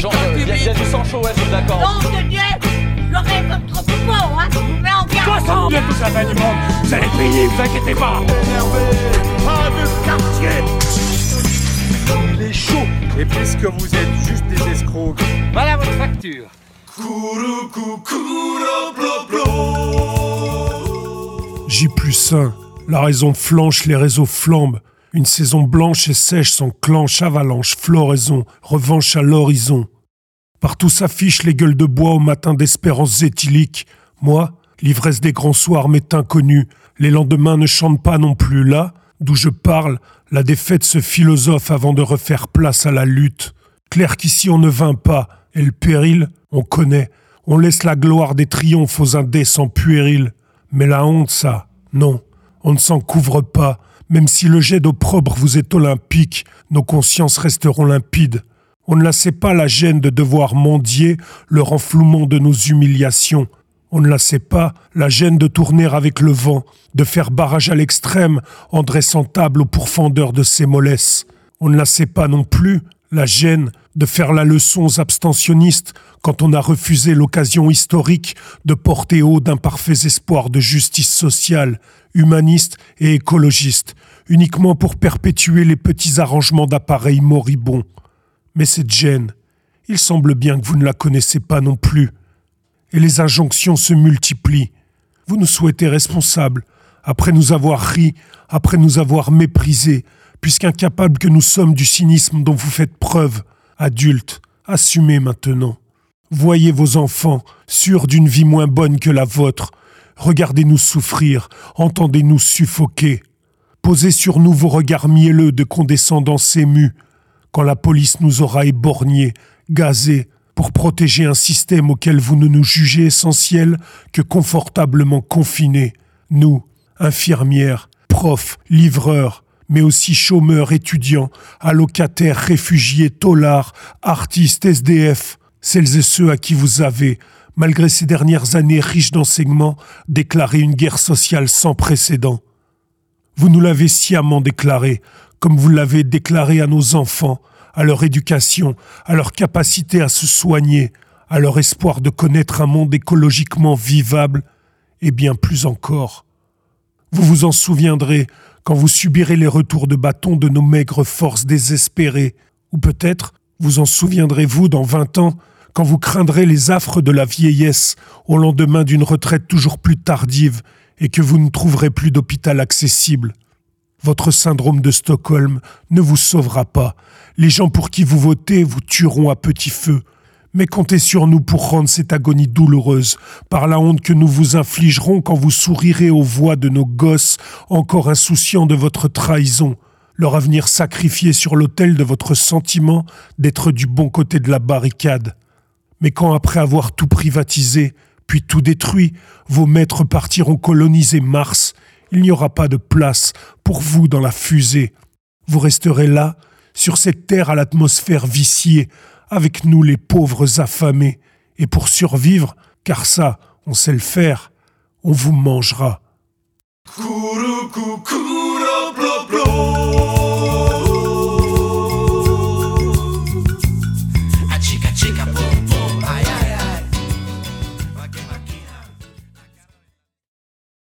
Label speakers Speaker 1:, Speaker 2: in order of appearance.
Speaker 1: Genre,
Speaker 2: le
Speaker 1: il y, y a du sang chaud, ouais, je suis d'accord.
Speaker 2: Nom de Dieu, j'aurais comme trop bon, hein. Mais en bien.
Speaker 3: Soixante de tout ça va du monde Vous allez payer, vous inquiétez pas
Speaker 4: Il est chaud Et puisque vous êtes juste des escrocs,
Speaker 3: Voilà votre facture
Speaker 5: J plus 1. La raison flanche, les réseaux flambent. Une saison blanche et sèche s'enclenche, avalanche, floraison, revanche à l'horizon. Partout s'affichent les gueules de bois au matin d'espérance éthylique. Moi, l'ivresse des grands soirs m'est inconnue. Les lendemains ne chantent pas non plus. Là, d'où je parle, la défaite se philosophe avant de refaire place à la lutte. Clair qu'ici on ne vint pas, et le péril, on connaît. On laisse la gloire des triomphes aux indécents puérils. Mais la honte, ça, non, on ne s'en couvre pas. Même si le jet d'opprobre vous est olympique, nos consciences resteront limpides. On ne la sait pas la gêne de devoir mendier le renflouement de nos humiliations. On ne la sait pas la gêne de tourner avec le vent, de faire barrage à l'extrême en dressant table aux pourfendeurs de ses mollesses. On ne la sait pas non plus la gêne de faire la leçon aux abstentionnistes quand on a refusé l'occasion historique de porter haut d'imparfaits espoirs de justice sociale, humaniste et écologiste, uniquement pour perpétuer les petits arrangements d'appareils moribonds. Mais cette gêne, il semble bien que vous ne la connaissez pas non plus. Et les injonctions se multiplient. Vous nous souhaitez responsables, après nous avoir ri, après nous avoir méprisés, puisqu'incapables que nous sommes du cynisme dont vous faites preuve. Adultes, assumez maintenant. Voyez vos enfants, sûrs d'une vie moins bonne que la vôtre. Regardez-nous souffrir, entendez-nous suffoquer. Posez sur nous vos regards mielleux de condescendance émue, quand la police nous aura éborgnés, gazés, pour protéger un système auquel vous ne nous jugez essentiel que confortablement confinés. Nous, infirmières, profs, livreurs, mais aussi chômeurs, étudiants, allocataires, réfugiés, taulards, artistes, SDF, celles et ceux à qui vous avez, malgré ces dernières années riches d'enseignements, déclaré une guerre sociale sans précédent. Vous nous l'avez sciemment déclaré, comme vous l'avez déclaré à nos enfants, à leur éducation, à leur capacité à se soigner, à leur espoir de connaître un monde écologiquement vivable, et bien plus encore. Vous vous en souviendrez quand vous subirez les retours de bâton de nos maigres forces désespérées, ou peut-être vous en souviendrez-vous dans vingt ans quand vous craindrez les affres de la vieillesse au lendemain d'une retraite toujours plus tardive et que vous ne trouverez plus d'hôpital accessible. Votre syndrome de Stockholm ne vous sauvera pas. Les gens pour qui vous votez vous tueront à petit feu. Mais comptez sur nous pour rendre cette agonie douloureuse par la honte que nous vous infligerons quand vous sourirez aux voix de nos gosses encore insouciants de votre trahison, leur avenir sacrifié sur l'autel de votre sentiment d'être du bon côté de la barricade. Mais quand après avoir tout privatisé, puis tout détruit, vos maîtres partiront coloniser Mars, il n'y aura pas de place pour vous dans la fusée. Vous resterez là, sur cette terre à l'atmosphère viciée, avec nous les pauvres affamés, et pour survivre, car ça, on sait le faire, on vous mangera.